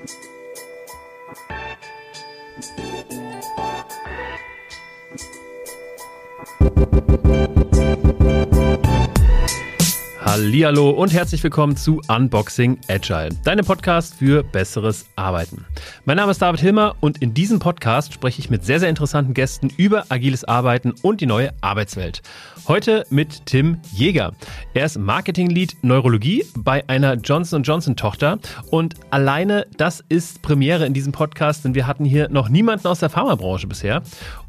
Música Hallihallo und herzlich willkommen zu Unboxing Agile, deinem Podcast für besseres Arbeiten. Mein Name ist David Hilmer und in diesem Podcast spreche ich mit sehr, sehr interessanten Gästen über agiles Arbeiten und die neue Arbeitswelt. Heute mit Tim Jäger. Er ist Marketing Lead Neurologie bei einer Johnson Johnson Tochter und alleine das ist Premiere in diesem Podcast, denn wir hatten hier noch niemanden aus der Pharmabranche bisher.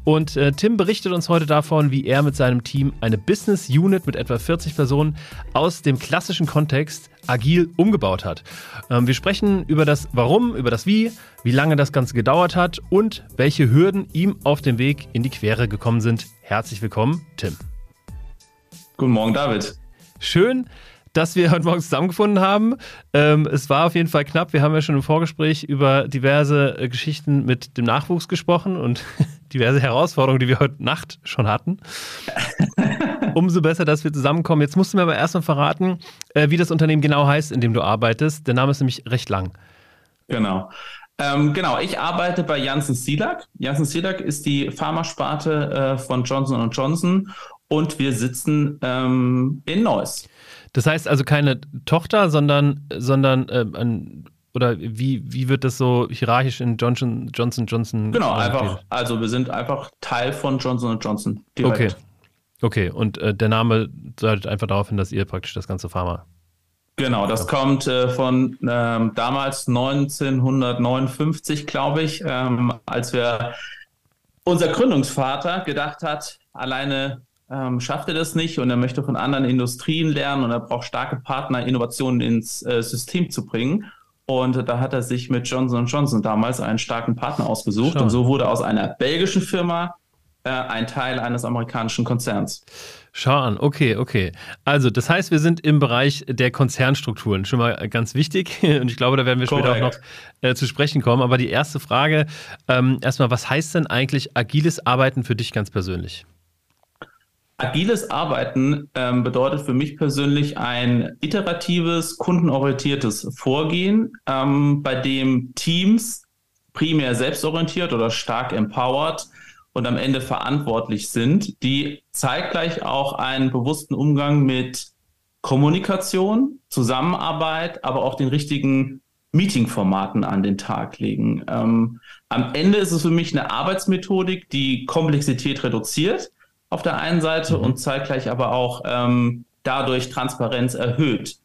Und äh, Tim berichtet uns heute davon, wie er mit seinem Team eine Business Unit mit etwa 40 Personen aus dem klassischen Kontext agil umgebaut hat. Ähm, wir sprechen über das Warum, über das Wie, wie lange das Ganze gedauert hat und welche Hürden ihm auf dem Weg in die Quere gekommen sind. Herzlich willkommen, Tim. Guten Morgen, David. Schön, dass wir heute Morgen zusammengefunden haben. Ähm, es war auf jeden Fall knapp. Wir haben ja schon im Vorgespräch über diverse äh, Geschichten mit dem Nachwuchs gesprochen und diverse Herausforderungen, die wir heute Nacht schon hatten. Umso besser, dass wir zusammenkommen. Jetzt musst du mir aber erstmal verraten, äh, wie das Unternehmen genau heißt, in dem du arbeitest. Der Name ist nämlich recht lang. Genau. Ähm, genau, ich arbeite bei Janssen Silag. Janssen Silag ist die Pharmasparte äh, von Johnson Johnson und wir sitzen ähm, in Neuss. Das heißt also keine Tochter, sondern, sondern äh, ein, oder wie, wie wird das so hierarchisch in Johnson Johnson Johnson? Genau, einfach, also wir sind einfach Teil von Johnson Johnson. Direkt. Okay. Okay, und äh, der Name deutet einfach darauf hin, dass ihr praktisch das ganze Pharma. Genau, das kommt äh, von ähm, damals 1959, glaube ich, ähm, als wir unser Gründungsvater gedacht hat, alleine ähm, schafft er das nicht und er möchte von anderen Industrien lernen und er braucht starke Partner, Innovationen ins äh, System zu bringen. Und da hat er sich mit Johnson Johnson damals einen starken Partner ausgesucht. Schau. Und so wurde aus einer belgischen Firma äh, ein Teil eines amerikanischen Konzerns. Schau an, okay, okay. Also, das heißt, wir sind im Bereich der Konzernstrukturen. Schon mal ganz wichtig. Und ich glaube, da werden wir Correct. später auch noch äh, zu sprechen kommen. Aber die erste Frage, ähm, erstmal, was heißt denn eigentlich agiles Arbeiten für dich ganz persönlich? Agiles Arbeiten ähm, bedeutet für mich persönlich ein iteratives, kundenorientiertes Vorgehen, ähm, bei dem Teams primär selbstorientiert oder stark empowered und am Ende verantwortlich sind, die zeitgleich auch einen bewussten Umgang mit Kommunikation, Zusammenarbeit, aber auch den richtigen Meetingformaten an den Tag legen. Ähm, am Ende ist es für mich eine Arbeitsmethodik, die Komplexität reduziert auf der einen Seite mhm. und zeitgleich aber auch ähm, dadurch Transparenz erhöht.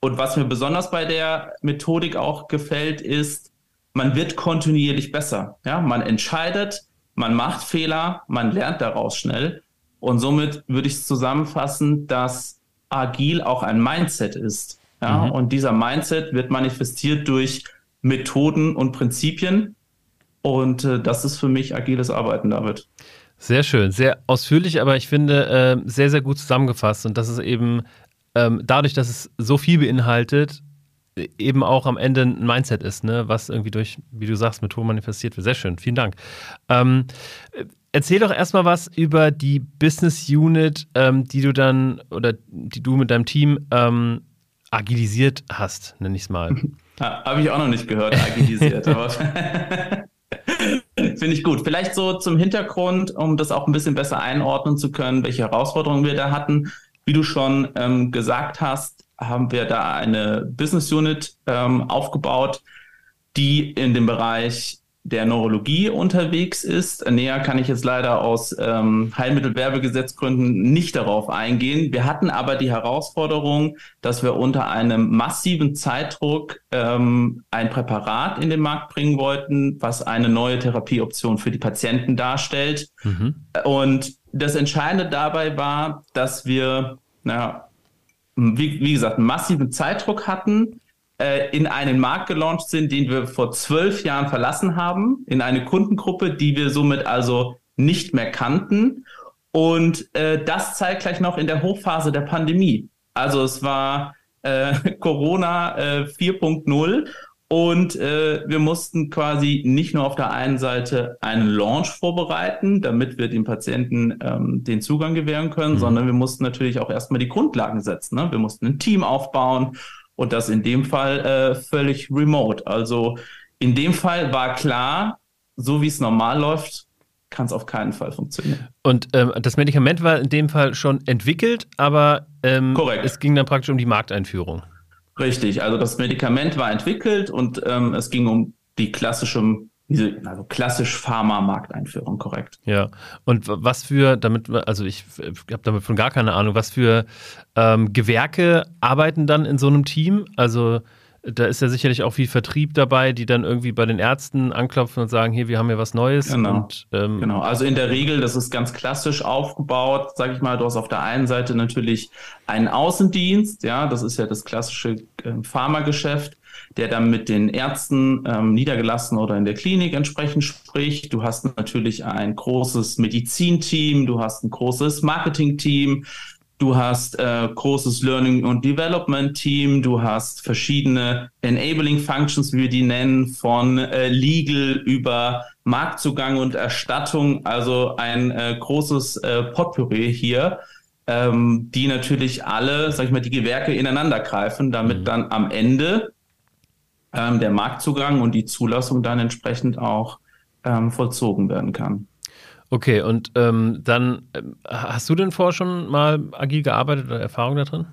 Und was mir besonders bei der Methodik auch gefällt, ist, man wird kontinuierlich besser. Ja, man entscheidet, man macht Fehler, man lernt daraus schnell. Und somit würde ich es zusammenfassen, dass agil auch ein Mindset ist. Ja, mhm. und dieser Mindset wird manifestiert durch Methoden und Prinzipien. Und äh, das ist für mich agiles Arbeiten, David. Sehr schön, sehr ausführlich, aber ich finde äh, sehr, sehr gut zusammengefasst. Und das ist eben ähm, dadurch, dass es so viel beinhaltet, eben auch am Ende ein Mindset ist, ne? was irgendwie durch, wie du sagst, Methoden manifestiert wird. Sehr schön, vielen Dank. Ähm, erzähl doch erstmal was über die Business Unit, ähm, die du dann oder die du mit deinem Team ähm, agilisiert hast, nenne ich es mal. Habe ich auch noch nicht gehört, agilisiert, aber Finde ich gut. Vielleicht so zum Hintergrund, um das auch ein bisschen besser einordnen zu können, welche Herausforderungen wir da hatten. Wie du schon ähm, gesagt hast, haben wir da eine Business Unit ähm, aufgebaut, die in dem Bereich der Neurologie unterwegs ist. Näher kann ich jetzt leider aus ähm, Heilmittelwerbegesetzgründen nicht darauf eingehen. Wir hatten aber die Herausforderung, dass wir unter einem massiven Zeitdruck ähm, ein Präparat in den Markt bringen wollten, was eine neue Therapieoption für die Patienten darstellt. Mhm. Und das Entscheidende dabei war, dass wir, naja, wie, wie gesagt, einen massiven Zeitdruck hatten äh, in einen Markt gelauncht sind, den wir vor zwölf Jahren verlassen haben, in eine Kundengruppe, die wir somit also nicht mehr kannten. Und äh, das zeigt gleich noch in der Hochphase der Pandemie. Also es war äh, Corona äh, 4.0 und äh, wir mussten quasi nicht nur auf der einen Seite einen Launch vorbereiten, damit wir den Patienten ähm, den Zugang gewähren können, mhm. sondern wir mussten natürlich auch erstmal die Grundlagen setzen. Ne? Wir mussten ein Team aufbauen und das in dem Fall äh, völlig remote. Also in dem Fall war klar, so wie es normal läuft, kann es auf keinen Fall funktionieren. Und ähm, das Medikament war in dem Fall schon entwickelt, aber ähm, es ging dann praktisch um die Markteinführung. Richtig, also das Medikament war entwickelt und ähm, es ging um die klassische, diese, also klassisch Pharma-Markteinführung, korrekt. Ja, und was für, damit, also ich, ich habe damit von gar keine Ahnung, was für ähm, Gewerke arbeiten dann in so einem Team? Also da ist ja sicherlich auch viel Vertrieb dabei, die dann irgendwie bei den Ärzten anklopfen und sagen, hier, wir haben ja was Neues. Genau. Und, ähm genau. Also in der Regel, das ist ganz klassisch aufgebaut, sag ich mal, du hast auf der einen Seite natürlich einen Außendienst, ja, das ist ja das klassische äh, Pharmageschäft, der dann mit den Ärzten ähm, niedergelassen oder in der Klinik entsprechend spricht. Du hast natürlich ein großes Medizinteam, du hast ein großes Marketingteam, Du hast äh, großes Learning und Development Team, du hast verschiedene Enabling Functions, wie wir die nennen, von äh, Legal über Marktzugang und Erstattung, also ein äh, großes äh, Potpourri hier, ähm, die natürlich alle, sag ich mal, die Gewerke ineinander greifen, damit mhm. dann am Ende ähm, der Marktzugang und die Zulassung dann entsprechend auch ähm, vollzogen werden kann. Okay, und ähm, dann ähm, hast du denn vorher schon mal agil gearbeitet oder Erfahrung da drin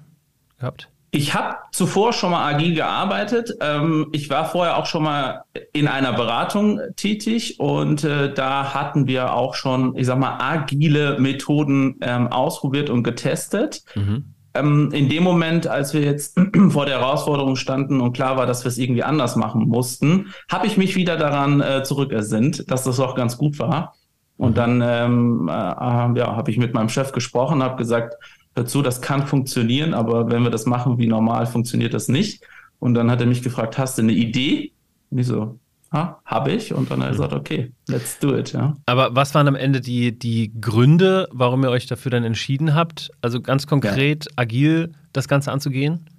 gehabt? Ich habe zuvor schon mal agil gearbeitet. Ähm, ich war vorher auch schon mal in einer Beratung tätig und äh, da hatten wir auch schon, ich sag mal, agile Methoden ähm, ausprobiert und getestet. Mhm. Ähm, in dem Moment, als wir jetzt vor der Herausforderung standen und klar war, dass wir es irgendwie anders machen mussten, habe ich mich wieder daran äh, zurückersinnt, dass das auch ganz gut war. Und dann ähm, äh, ja, habe ich mit meinem Chef gesprochen, habe gesagt, dazu, das kann funktionieren, aber wenn wir das machen wie normal, funktioniert das nicht. Und dann hat er mich gefragt, hast du eine Idee? Und ich so, ha, habe ich. Und dann hat er gesagt, okay, let's do it. Ja. Aber was waren am Ende die, die Gründe, warum ihr euch dafür dann entschieden habt? Also ganz konkret, ja. agil das Ganze anzugehen?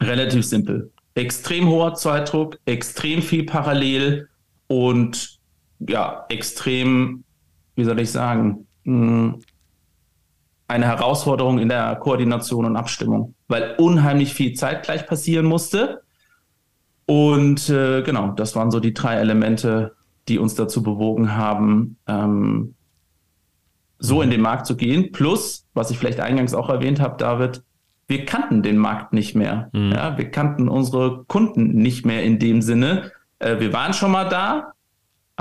Relativ simpel. Extrem hoher Zeitdruck, extrem viel parallel und ja, extrem wie soll ich sagen, hm, eine Herausforderung in der Koordination und Abstimmung, weil unheimlich viel zeitgleich passieren musste. Und äh, genau, das waren so die drei Elemente, die uns dazu bewogen haben, ähm, so in den Markt zu gehen. Plus, was ich vielleicht eingangs auch erwähnt habe, David, wir kannten den Markt nicht mehr. Mhm. Ja, wir kannten unsere Kunden nicht mehr in dem Sinne. Äh, wir waren schon mal da,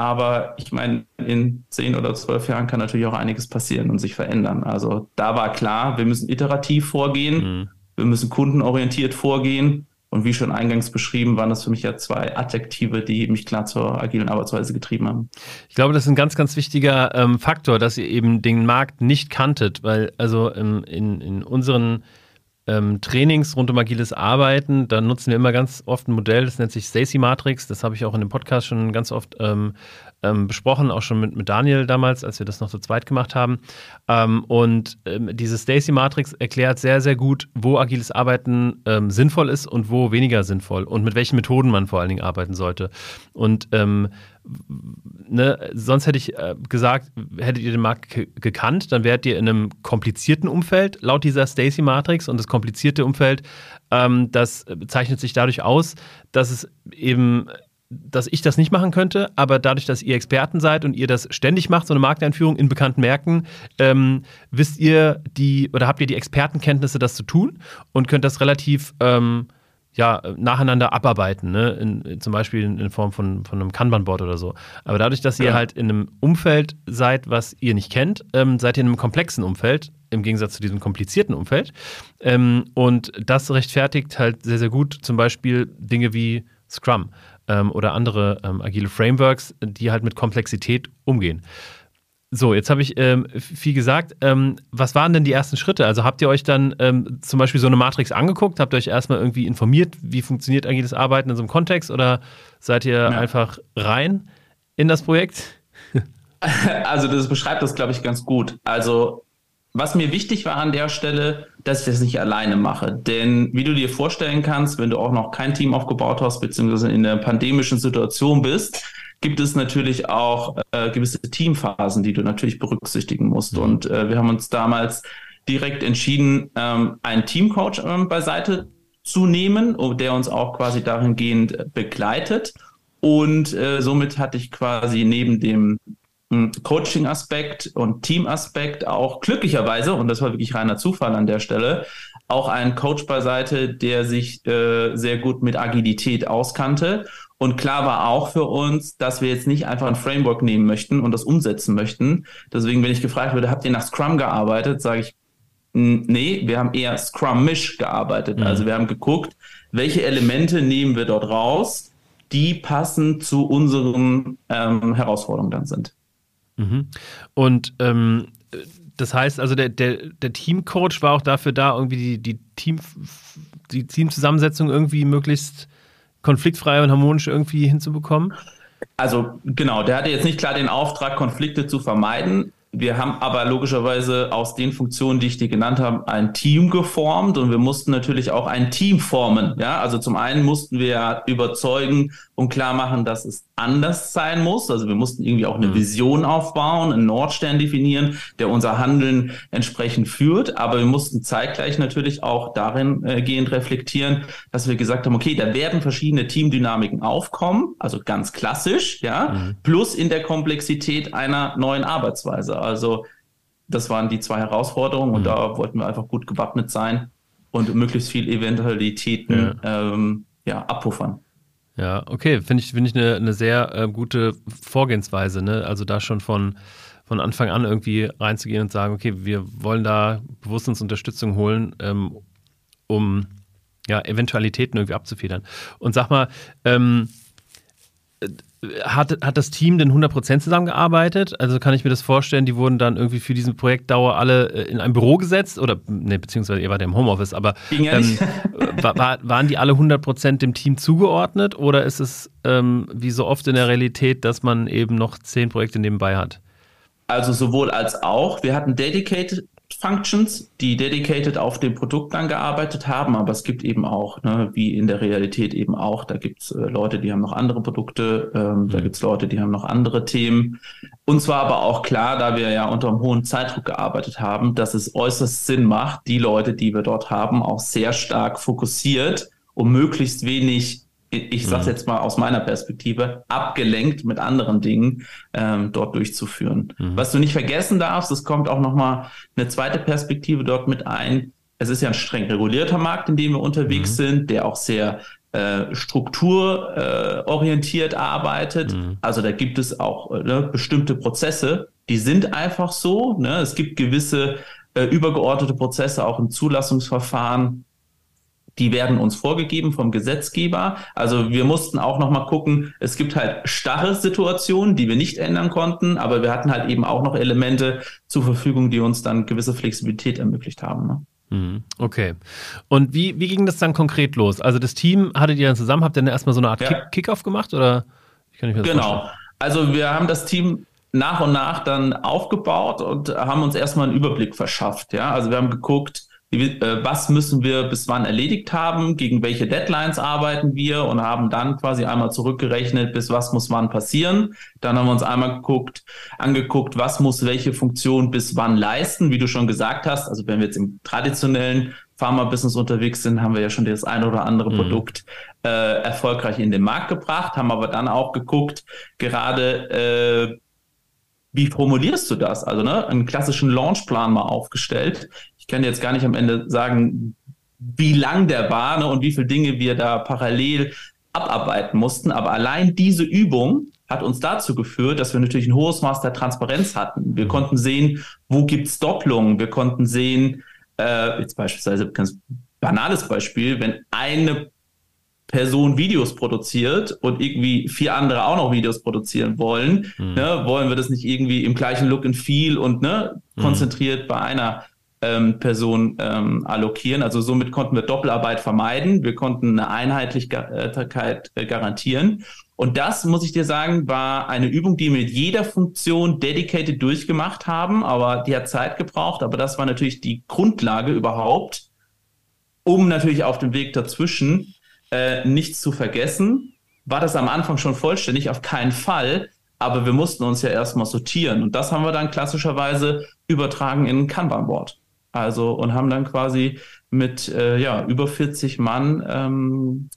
aber ich meine, in zehn oder zwölf Jahren kann natürlich auch einiges passieren und sich verändern. Also da war klar, wir müssen iterativ vorgehen, mhm. wir müssen kundenorientiert vorgehen. Und wie schon eingangs beschrieben, waren das für mich ja zwei Adjektive, die mich klar zur agilen Arbeitsweise getrieben haben. Ich glaube, das ist ein ganz, ganz wichtiger ähm, Faktor, dass ihr eben den Markt nicht kanntet, weil also ähm, in, in unseren ähm, Trainings rund um agiles Arbeiten, da nutzen wir immer ganz oft ein Modell, das nennt sich Stacy Matrix. Das habe ich auch in dem Podcast schon ganz oft ähm, ähm, besprochen, auch schon mit, mit Daniel damals, als wir das noch zu zweit gemacht haben. Ähm, und ähm, diese Stacy Matrix erklärt sehr, sehr gut, wo agiles Arbeiten ähm, sinnvoll ist und wo weniger sinnvoll und mit welchen Methoden man vor allen Dingen arbeiten sollte. Und ne, sonst hätte ich äh, gesagt, hättet ihr den Markt gekannt, dann wärt ihr in einem komplizierten Umfeld, laut dieser Stacy Matrix. Und das komplizierte Umfeld, ähm, das zeichnet sich dadurch aus, dass es eben dass ich das nicht machen könnte, aber dadurch, dass ihr Experten seid und ihr das ständig macht, so eine Markteinführung in bekannten Märkten, ähm, wisst ihr die oder habt ihr die Expertenkenntnisse, das zu tun und könnt das relativ ähm, ja, nacheinander abarbeiten, ne? In, in, zum Beispiel in, in, Form von, von einem Kanban-Board oder so. Aber dadurch, dass ihr ja. halt in einem Umfeld seid, was ihr nicht kennt, ähm, seid ihr in einem komplexen Umfeld, im Gegensatz zu diesem komplizierten Umfeld. Ähm, und das rechtfertigt halt sehr, sehr gut zum Beispiel Dinge wie Scrum ähm, oder andere ähm, agile Frameworks, die halt mit Komplexität umgehen. So, jetzt habe ich ähm, viel gesagt. Ähm, was waren denn die ersten Schritte? Also habt ihr euch dann ähm, zum Beispiel so eine Matrix angeguckt? Habt ihr euch erstmal irgendwie informiert, wie funktioniert agiles Arbeiten in so einem Kontext? Oder seid ihr ja. einfach rein in das Projekt? Also das beschreibt das, glaube ich, ganz gut. Also was mir wichtig war an der Stelle, dass ich das nicht alleine mache. Denn wie du dir vorstellen kannst, wenn du auch noch kein Team aufgebaut hast, beziehungsweise in der pandemischen Situation bist, gibt es natürlich auch äh, gewisse Teamphasen, die du natürlich berücksichtigen musst. Mhm. Und äh, wir haben uns damals direkt entschieden, ähm, einen Teamcoach ähm, beiseite zu nehmen, der uns auch quasi dahingehend begleitet. Und äh, somit hatte ich quasi neben dem Coaching-Aspekt und Team-Aspekt auch glücklicherweise, und das war wirklich reiner Zufall an der Stelle, auch einen Coach beiseite, der sich äh, sehr gut mit Agilität auskannte. Und klar war auch für uns, dass wir jetzt nicht einfach ein Framework nehmen möchten und das umsetzen möchten. Deswegen, wenn ich gefragt würde, habt ihr nach Scrum gearbeitet, sage ich, nee, wir haben eher Scrum-Mish gearbeitet. Mhm. Also wir haben geguckt, welche Elemente nehmen wir dort raus, die passend zu unseren ähm, Herausforderungen dann sind. Mhm. Und ähm, das heißt also, der, der, der Teamcoach war auch dafür da, irgendwie die, die, Team, die Teamzusammensetzung irgendwie möglichst konfliktfrei und harmonisch irgendwie hinzubekommen? Also genau, der hatte jetzt nicht klar den Auftrag, Konflikte zu vermeiden. Wir haben aber logischerweise aus den Funktionen, die ich dir genannt habe, ein Team geformt und wir mussten natürlich auch ein Team formen. Ja, also zum einen mussten wir überzeugen und klar machen, dass es anders sein muss. Also wir mussten irgendwie auch eine mhm. Vision aufbauen, einen Nordstern definieren, der unser Handeln entsprechend führt. Aber wir mussten zeitgleich natürlich auch darin äh, gehend reflektieren, dass wir gesagt haben, okay, da werden verschiedene Teamdynamiken aufkommen, also ganz klassisch, ja, mhm. plus in der Komplexität einer neuen Arbeitsweise. Also das waren die zwei Herausforderungen und mhm. da wollten wir einfach gut gewappnet sein und möglichst viel Eventualitäten ja. Ähm, ja, abpuffern. Ja, okay, finde ich, find ich eine, eine sehr äh, gute Vorgehensweise, ne? Also da schon von, von Anfang an irgendwie reinzugehen und sagen, okay, wir wollen da bewusst uns Unterstützung holen, ähm, um ja, Eventualitäten irgendwie abzufedern. Und sag mal, ähm, hat, hat das Team denn 100% zusammengearbeitet? Also kann ich mir das vorstellen, die wurden dann irgendwie für diesen Projektdauer alle äh, in ein Büro gesetzt? Oder, ne, beziehungsweise ihr wart ja im Homeoffice, aber ähm, war, waren die alle 100% dem Team zugeordnet? Oder ist es ähm, wie so oft in der Realität, dass man eben noch zehn Projekte nebenbei hat? Also sowohl als auch. Wir hatten Dedicated Functions, die dedicated auf dem Produkt dann gearbeitet haben, aber es gibt eben auch, ne, wie in der Realität eben auch, da gibt es äh, Leute, die haben noch andere Produkte, ähm, mhm. da gibt es Leute, die haben noch andere Themen. Und zwar aber auch klar, da wir ja unter einem hohen Zeitdruck gearbeitet haben, dass es äußerst Sinn macht, die Leute, die wir dort haben, auch sehr stark fokussiert, um möglichst wenig ich sage mhm. jetzt mal aus meiner Perspektive, abgelenkt mit anderen Dingen ähm, dort durchzuführen. Mhm. Was du nicht vergessen darfst, es kommt auch nochmal eine zweite Perspektive dort mit ein. Es ist ja ein streng regulierter Markt, in dem wir unterwegs mhm. sind, der auch sehr äh, strukturorientiert äh, arbeitet. Mhm. Also da gibt es auch äh, ne, bestimmte Prozesse, die sind einfach so. Ne? Es gibt gewisse äh, übergeordnete Prozesse auch im Zulassungsverfahren, die werden uns vorgegeben vom Gesetzgeber. Also wir mussten auch noch mal gucken, es gibt halt starre Situationen, die wir nicht ändern konnten, aber wir hatten halt eben auch noch Elemente zur Verfügung, die uns dann gewisse Flexibilität ermöglicht haben. Ne? Mhm. Okay. Und wie, wie ging das dann konkret los? Also das Team hattet ihr dann zusammen, habt ihr dann erstmal so eine Art ja. Kick-Off gemacht oder Genau. Vorstellen? Also wir haben das Team nach und nach dann aufgebaut und haben uns erstmal einen Überblick verschafft. Ja, also wir haben geguckt, was müssen wir bis wann erledigt haben, gegen welche Deadlines arbeiten wir und haben dann quasi einmal zurückgerechnet, bis was muss wann passieren. Dann haben wir uns einmal geguckt, angeguckt, was muss welche Funktion bis wann leisten, wie du schon gesagt hast. Also wenn wir jetzt im traditionellen Pharma-Business unterwegs sind, haben wir ja schon das eine oder andere mhm. Produkt äh, erfolgreich in den Markt gebracht, haben aber dann auch geguckt, gerade äh, wie formulierst du das? Also ne, einen klassischen Launchplan mal aufgestellt kann jetzt gar nicht am Ende sagen, wie lang der war ne, und wie viele Dinge wir da parallel abarbeiten mussten. Aber allein diese Übung hat uns dazu geführt, dass wir natürlich ein hohes Maß der Transparenz hatten. Wir mhm. konnten sehen, wo gibt's Doppelungen. Wir konnten sehen, äh, jetzt beispielsweise ganz banales Beispiel, wenn eine Person Videos produziert und irgendwie vier andere auch noch Videos produzieren wollen, mhm. ne, wollen wir das nicht irgendwie im gleichen Look and Feel und ne, mhm. konzentriert bei einer ähm, Person ähm, allokieren. Also somit konnten wir Doppelarbeit vermeiden. Wir konnten eine Einheitlichkeit äh, garantieren. Und das, muss ich dir sagen, war eine Übung, die wir mit jeder Funktion dedicated durchgemacht haben, aber die hat Zeit gebraucht. Aber das war natürlich die Grundlage überhaupt, um natürlich auf dem Weg dazwischen äh, nichts zu vergessen. War das am Anfang schon vollständig? Auf keinen Fall. Aber wir mussten uns ja erstmal sortieren. Und das haben wir dann klassischerweise übertragen in ein Kanban-Board. Also und haben dann quasi mit äh, ja, über 40 Mann ähm,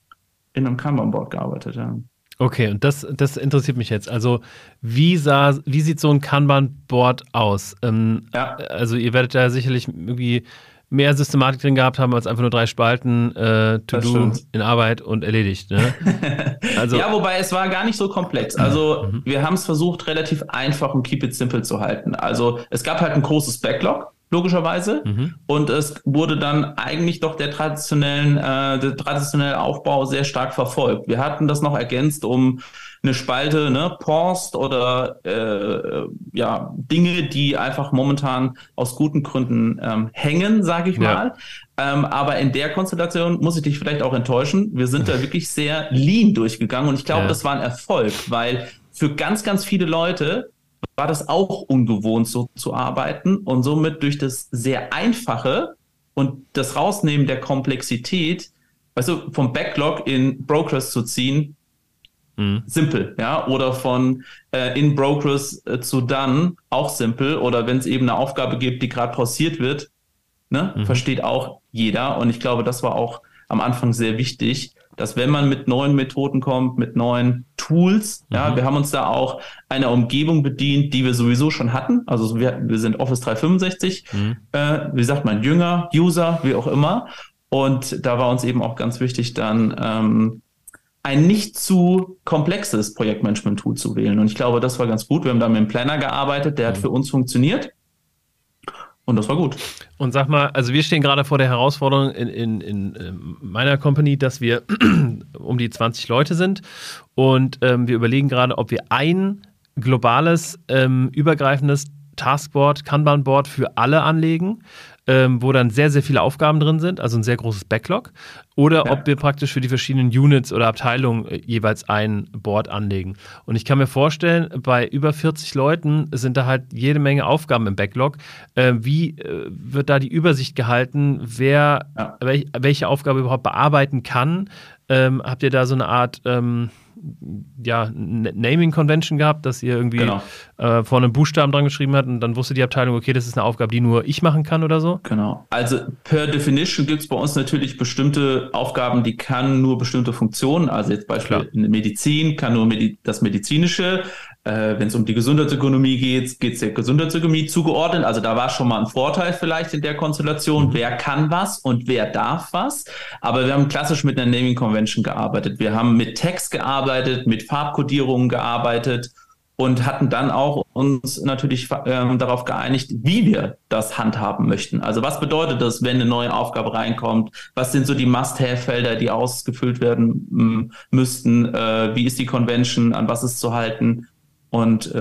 in einem Kanban-Board gearbeitet. Ja. Okay, und das, das interessiert mich jetzt. Also, wie, sah, wie sieht so ein Kanban-Board aus? Ähm, ja. Also, ihr werdet da sicherlich irgendwie mehr Systematik drin gehabt haben als einfach nur drei Spalten äh, To Do in Arbeit und erledigt. Ne? Also, ja, wobei es war gar nicht so komplex. Also mhm. wir haben es versucht, relativ einfach und keep it simple zu halten. Also es gab halt ein großes Backlog logischerweise. Mhm. Und es wurde dann eigentlich doch der traditionellen, äh, der traditionelle Aufbau sehr stark verfolgt. Wir hatten das noch ergänzt um eine Spalte, ne, Post oder äh, ja, Dinge, die einfach momentan aus guten Gründen ähm, hängen, sage ich ja. mal. Ähm, aber in der Konstellation muss ich dich vielleicht auch enttäuschen. Wir sind da wirklich sehr lean durchgegangen und ich glaube, ja. das war ein Erfolg, weil für ganz, ganz viele Leute war das auch ungewohnt, so zu arbeiten. Und somit durch das sehr einfache und das Rausnehmen der Komplexität, weißt du, vom Backlog in Brokers zu ziehen, mhm. simpel, ja, oder von äh, in Brokers äh, zu dann auch simpel, oder wenn es eben eine Aufgabe gibt, die gerade pausiert wird, ne, mhm. versteht auch jeder. Und ich glaube, das war auch am Anfang sehr wichtig, dass wenn man mit neuen Methoden kommt, mit neuen Tools, mhm. ja, wir haben uns da auch einer Umgebung bedient, die wir sowieso schon hatten. Also wir, wir sind Office 365, mhm. äh, wie sagt man, Jünger, User, wie auch immer. Und da war uns eben auch ganz wichtig, dann ähm, ein nicht zu komplexes Projektmanagement-Tool zu wählen. Und ich glaube, das war ganz gut. Wir haben da mit einem Planner gearbeitet, der mhm. hat für uns funktioniert. Und das war gut. Und sag mal, also wir stehen gerade vor der Herausforderung in, in, in meiner Company, dass wir um die 20 Leute sind und ähm, wir überlegen gerade, ob wir ein globales, ähm, übergreifendes Taskboard, Kanban-Board für alle anlegen, ähm, wo dann sehr, sehr viele Aufgaben drin sind, also ein sehr großes Backlog, oder ja. ob wir praktisch für die verschiedenen Units oder Abteilungen äh, jeweils ein Board anlegen. Und ich kann mir vorstellen, bei über 40 Leuten sind da halt jede Menge Aufgaben im Backlog. Äh, wie äh, wird da die Übersicht gehalten, wer ja. welch, welche Aufgabe überhaupt bearbeiten kann? Ähm, habt ihr da so eine Art ähm, ja, Naming Convention gehabt, dass ihr irgendwie genau. äh, vorne einen Buchstaben dran geschrieben habt und dann wusste die Abteilung, okay, das ist eine Aufgabe, die nur ich machen kann oder so? Genau. Also per Definition gibt es bei uns natürlich bestimmte Aufgaben, die kann nur bestimmte Funktionen, also jetzt beispielsweise in Medizin kann nur Medi das Medizinische, äh, Wenn es um die Gesundheitsökonomie geht, geht es der Gesundheitsökonomie zugeordnet. Also da war schon mal ein Vorteil vielleicht in der Konstellation, mhm. wer kann was und wer darf was. Aber wir haben klassisch mit einer Naming Convention gearbeitet. Wir haben mit Text gearbeitet, mit Farbkodierungen gearbeitet und hatten dann auch uns natürlich äh, darauf geeinigt, wie wir das handhaben möchten. Also was bedeutet das, wenn eine neue Aufgabe reinkommt? Was sind so die Must-Have-Felder, die ausgefüllt werden müssten? Äh, wie ist die Convention? An was ist zu halten? Und äh,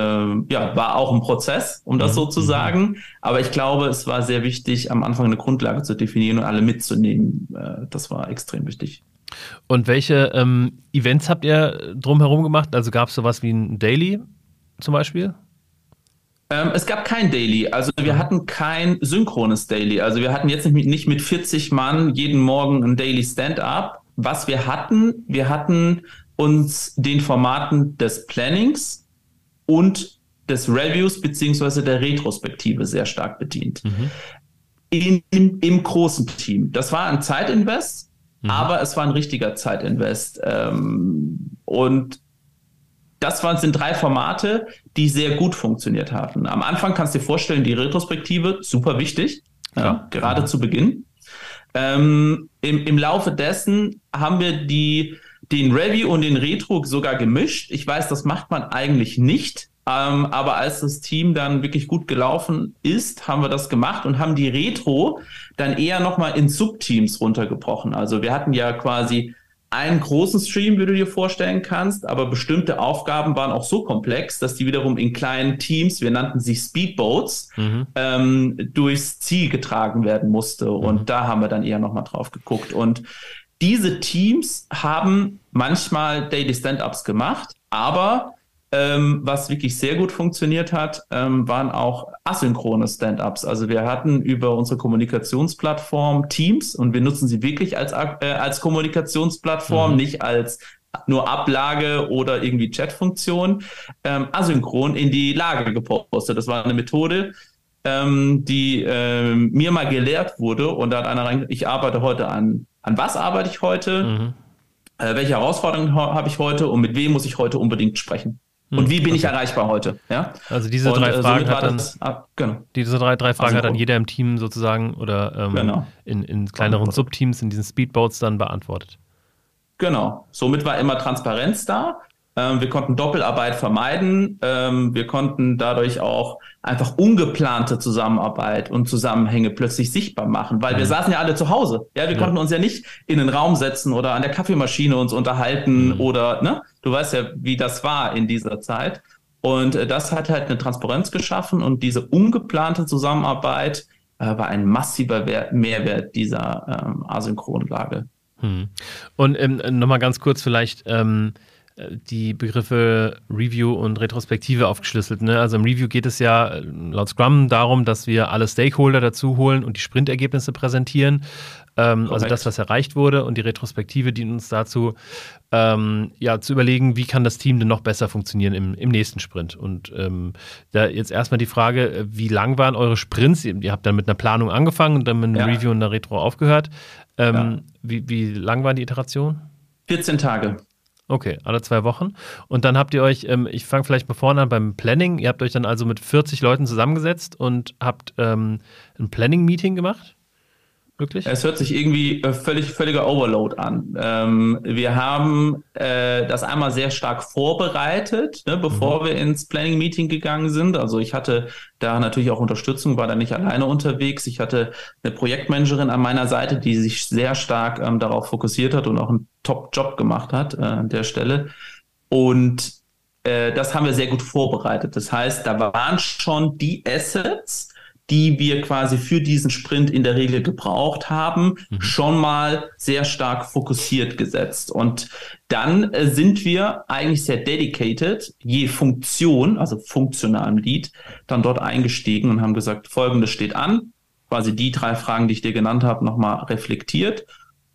ja, war auch ein Prozess, um das mhm. so zu mhm. sagen. Aber ich glaube, es war sehr wichtig, am Anfang eine Grundlage zu definieren und alle mitzunehmen. Äh, das war extrem wichtig. Und welche ähm, Events habt ihr drumherum gemacht? Also gab es sowas wie ein Daily zum Beispiel? Ähm, es gab kein Daily. Also wir hatten kein synchrones Daily. Also wir hatten jetzt nicht mit, nicht mit 40 Mann jeden Morgen ein Daily Stand-up. Was wir hatten, wir hatten uns den Formaten des Plannings und des Reviews beziehungsweise der Retrospektive sehr stark bedient. Mhm. In, im, Im großen Team. Das war ein Zeitinvest, mhm. aber es war ein richtiger Zeitinvest. Ähm, und das waren, sind drei Formate, die sehr gut funktioniert haben. Am Anfang kannst du dir vorstellen, die Retrospektive, super wichtig, ja, ja gerade ja. zu Beginn. Ähm, im, Im Laufe dessen haben wir die den Review und den Retro sogar gemischt. Ich weiß, das macht man eigentlich nicht. Ähm, aber als das Team dann wirklich gut gelaufen ist, haben wir das gemacht und haben die Retro dann eher nochmal in Subteams runtergebrochen. Also wir hatten ja quasi einen großen Stream, wie du dir vorstellen kannst, aber bestimmte Aufgaben waren auch so komplex, dass die wiederum in kleinen Teams, wir nannten sie Speedboats, mhm. ähm, durchs Ziel getragen werden musste. Mhm. Und da haben wir dann eher nochmal drauf geguckt. Und diese Teams haben manchmal Daily Stand-ups gemacht, aber ähm, was wirklich sehr gut funktioniert hat, ähm, waren auch asynchrone Stand-ups. Also wir hatten über unsere Kommunikationsplattform Teams und wir nutzen sie wirklich als, äh, als Kommunikationsplattform, mhm. nicht als nur Ablage oder irgendwie Chatfunktion, ähm, asynchron in die Lage gepostet. Das war eine Methode, ähm, die ähm, mir mal gelehrt wurde und da hat einer rein, ich arbeite heute an an was arbeite ich heute? Mhm. äh, welche Herausforderungen habe ich heute und mit wem muss ich heute unbedingt sprechen. Und wie bin okay. ich erreichbar heute? Ja? Also diese und, drei äh, Fragen hat dann, das, ah, genau. diese drei, drei Fragen also, hat dann jeder im Team sozusagen oder ähm, genau. in, in kleineren Subteams, in diesen Speedboats dann beantwortet. Genau. Somit war immer Transparenz da. Ähm, wir konnten Doppelarbeit vermeiden. Ähm, wir konnten dadurch auch einfach ungeplante Zusammenarbeit und Zusammenhänge plötzlich sichtbar machen, weil mhm. wir saßen ja alle zu Hause. Ja, wir ja. konnten uns ja nicht in den Raum setzen oder an der Kaffeemaschine uns unterhalten mhm. oder, ne? Du weißt ja, wie das war in dieser Zeit. Und äh, das hat halt eine Transparenz geschaffen und diese ungeplante Zusammenarbeit äh, war ein massiver Wert, Mehrwert dieser ähm, Asynchronlage. Hm. Und ähm, nochmal ganz kurz vielleicht, ähm, die Begriffe Review und Retrospektive aufgeschlüsselt. Ne? Also im Review geht es ja äh, laut Scrum darum, dass wir alle Stakeholder dazu holen und die Sprintergebnisse präsentieren. Ähm, also das, was erreicht wurde. Und die Retrospektive dient uns dazu, ähm, ja, zu überlegen, wie kann das Team denn noch besser funktionieren im, im nächsten Sprint. Und ähm, da jetzt erstmal die Frage, äh, wie lang waren eure Sprints? Ihr, habt dann mit einer Planung angefangen und dann mit einem ja. Review und einer Retro aufgehört. Ähm, ja. wie, wie lang waren die Iterationen? 14 Tage. Okay, alle zwei Wochen. Und dann habt ihr euch, ähm, ich fange vielleicht mal vorne an beim Planning. Ihr habt euch dann also mit 40 Leuten zusammengesetzt und habt ähm, ein Planning-Meeting gemacht? Wirklich? Es hört sich irgendwie äh, völlig, völliger Overload an. Ähm, wir haben äh, das einmal sehr stark vorbereitet, ne, bevor mhm. wir ins Planning-Meeting gegangen sind. Also ich hatte da natürlich auch Unterstützung, war da nicht alleine unterwegs. Ich hatte eine Projektmanagerin an meiner Seite, die sich sehr stark ähm, darauf fokussiert hat und auch einen Top-Job gemacht hat äh, an der Stelle. Und äh, das haben wir sehr gut vorbereitet. Das heißt, da waren schon die Assets, die wir quasi für diesen Sprint in der Regel gebraucht haben, mhm. schon mal sehr stark fokussiert gesetzt. Und dann äh, sind wir eigentlich sehr dedicated, je Funktion, also funktionalem Lead, dann dort eingestiegen und haben gesagt, folgendes steht an, quasi die drei Fragen, die ich dir genannt habe, nochmal reflektiert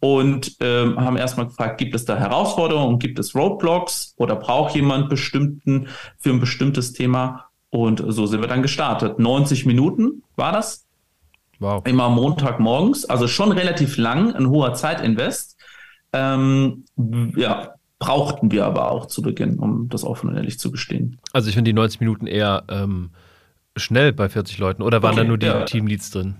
und ähm, haben erstmal gefragt, gibt es da Herausforderungen, gibt es Roadblocks oder braucht jemand bestimmten für ein bestimmtes Thema und so sind wir dann gestartet. 90 Minuten war das. Wow. Immer Montagmorgens, also schon relativ lang, ein hoher Zeitinvest. Ähm, ja, brauchten wir aber auch zu Beginn, um das offen und ehrlich zu gestehen. Also ich finde die 90 Minuten eher ähm, schnell bei 40 Leuten oder waren okay, da nur die ja. Teamleads drin?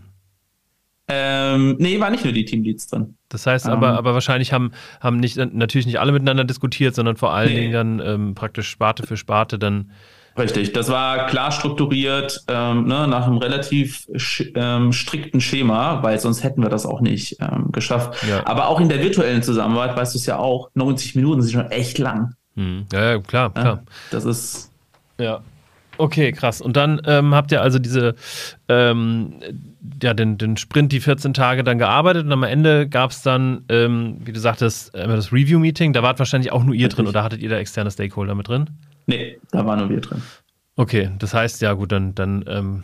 Ähm, nee, war nicht nur die Teamleads drin. Das heißt aber, ähm, aber wahrscheinlich haben, haben nicht, natürlich nicht alle miteinander diskutiert, sondern vor allen nee. Dingen dann ähm, praktisch Sparte für Sparte dann Richtig, das war klar strukturiert ähm, ne, nach einem relativ ähm, strikten Schema, weil sonst hätten wir das auch nicht ähm, geschafft. Ja. Aber auch in der virtuellen Zusammenarbeit weißt du es ja auch, 90 Minuten sind schon echt lang. Hm. Ja, ja, klar, klar. Ja, das ist. Ja. Okay, krass. Und dann ähm, habt ihr also diese, ähm, ja, den, den Sprint, die 14 Tage dann gearbeitet und am Ende gab es dann, ähm, wie du sagtest, das Review-Meeting. Da wart wahrscheinlich auch nur ihr Richtig. drin oder hattet ihr da externe Stakeholder mit drin? Nee, da waren nur wir drin. Okay, das heißt, ja gut, dann, dann ähm,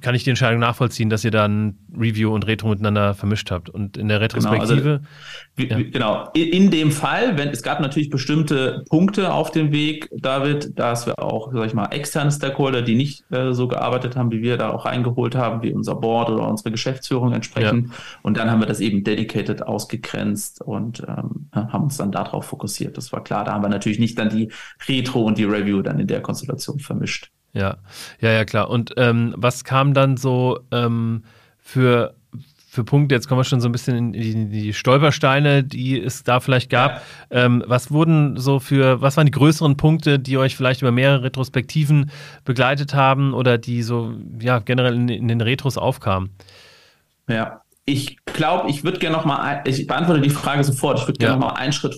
kann ich die Entscheidung nachvollziehen, dass ihr dann Review und Retro miteinander vermischt habt. Und in der Retrospektive. Genau, also, ja. genau. in dem Fall, wenn es gab natürlich bestimmte Punkte auf dem Weg, David, dass wir auch, sag ich mal, externe Stakeholder, die nicht äh, so gearbeitet haben, wie wir da auch reingeholt haben, wie unser Board oder unsere Geschäftsführung entsprechend. Ja. Und dann haben wir das eben dedicated ausgegrenzt und ähm, haben uns dann darauf fokussiert. Das war klar. Da haben wir natürlich nicht dann die Retro und die Review dann in der Konstellation vermischt. Ja, ja, ja, klar. Und ähm, was kam dann so ähm, für, für Punkte? Jetzt kommen wir schon so ein bisschen in die, in die Stolpersteine, die es da vielleicht gab. Ja. Ähm, was wurden so für, was waren die größeren Punkte, die euch vielleicht über mehrere Retrospektiven begleitet haben oder die so, ja, generell in, in den Retros aufkamen? Ja, ich glaube, ich würde gerne noch mal, ich beantworte die Frage sofort. Ich würde gerne ja. noch mal einen Schritt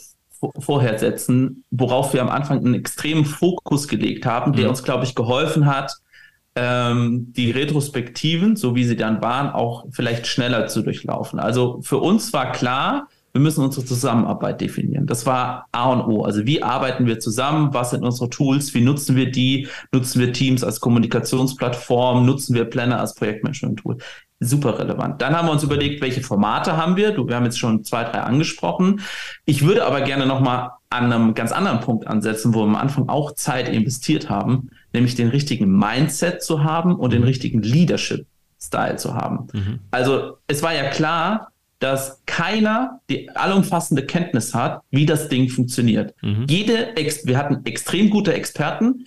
vorher setzen, worauf wir am Anfang einen extremen Fokus gelegt haben, der mhm. uns, glaube ich, geholfen hat, ähm, die Retrospektiven, so wie sie dann waren, auch vielleicht schneller zu durchlaufen. Also für uns war klar, wir müssen unsere Zusammenarbeit definieren. Das war A und O. Also wie arbeiten wir zusammen? Was sind unsere Tools? Wie nutzen wir die? Nutzen wir Teams als Kommunikationsplattform? Nutzen wir Planner als Projektmanagement-Tool? Super relevant. Dann haben wir uns überlegt, welche Formate haben wir. Du, wir haben jetzt schon zwei, drei angesprochen. Ich würde aber gerne nochmal an einem ganz anderen Punkt ansetzen, wo wir am Anfang auch Zeit investiert haben, nämlich den richtigen Mindset zu haben und den mhm. richtigen Leadership-Style zu haben. Mhm. Also es war ja klar, dass keiner die allumfassende Kenntnis hat, wie das Ding funktioniert. Mhm. Jede, wir hatten extrem gute Experten,